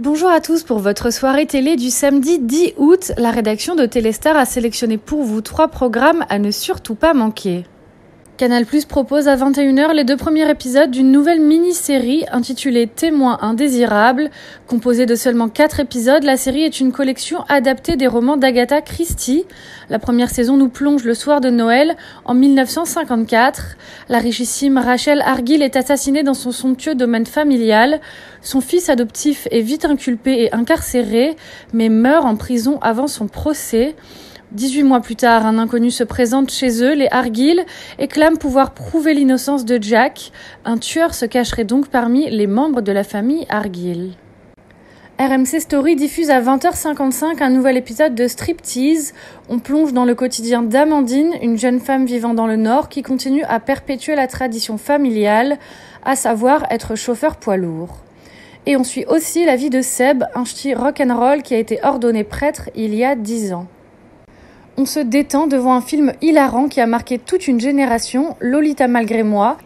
Bonjour à tous pour votre soirée télé du samedi 10 août. La rédaction de Téléstar a sélectionné pour vous trois programmes à ne surtout pas manquer. Canal Plus propose à 21h les deux premiers épisodes d'une nouvelle mini-série intitulée Témoins indésirables. Composée de seulement quatre épisodes, la série est une collection adaptée des romans d'Agatha Christie. La première saison nous plonge le soir de Noël en 1954. La richissime Rachel Argill est assassinée dans son somptueux domaine familial. Son fils adoptif est vite inculpé et incarcéré, mais meurt en prison avant son procès. 18 mois plus tard, un inconnu se présente chez eux, les Argyll, et clame pouvoir prouver l'innocence de Jack. Un tueur se cacherait donc parmi les membres de la famille Argyll. RMC Story diffuse à 20h55 un nouvel épisode de Striptease. On plonge dans le quotidien d'Amandine, une jeune femme vivant dans le Nord qui continue à perpétuer la tradition familiale, à savoir être chauffeur poids lourd. Et on suit aussi la vie de Seb, un ch'ti rock'n'roll qui a été ordonné prêtre il y a 10 ans. On se détend devant un film hilarant qui a marqué toute une génération, Lolita malgré moi,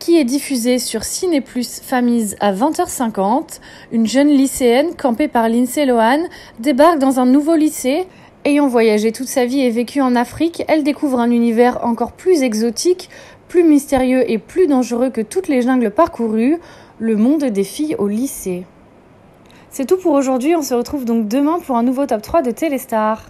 qui est diffusé sur Ciné Plus Famille à 20h50. Une jeune lycéenne, campée par Lindsay Lohan, débarque dans un nouveau lycée. Ayant voyagé toute sa vie et vécu en Afrique, elle découvre un univers encore plus exotique, plus mystérieux et plus dangereux que toutes les jungles parcourues, le monde des filles au lycée. C'est tout pour aujourd'hui, on se retrouve donc demain pour un nouveau top 3 de Téléstar.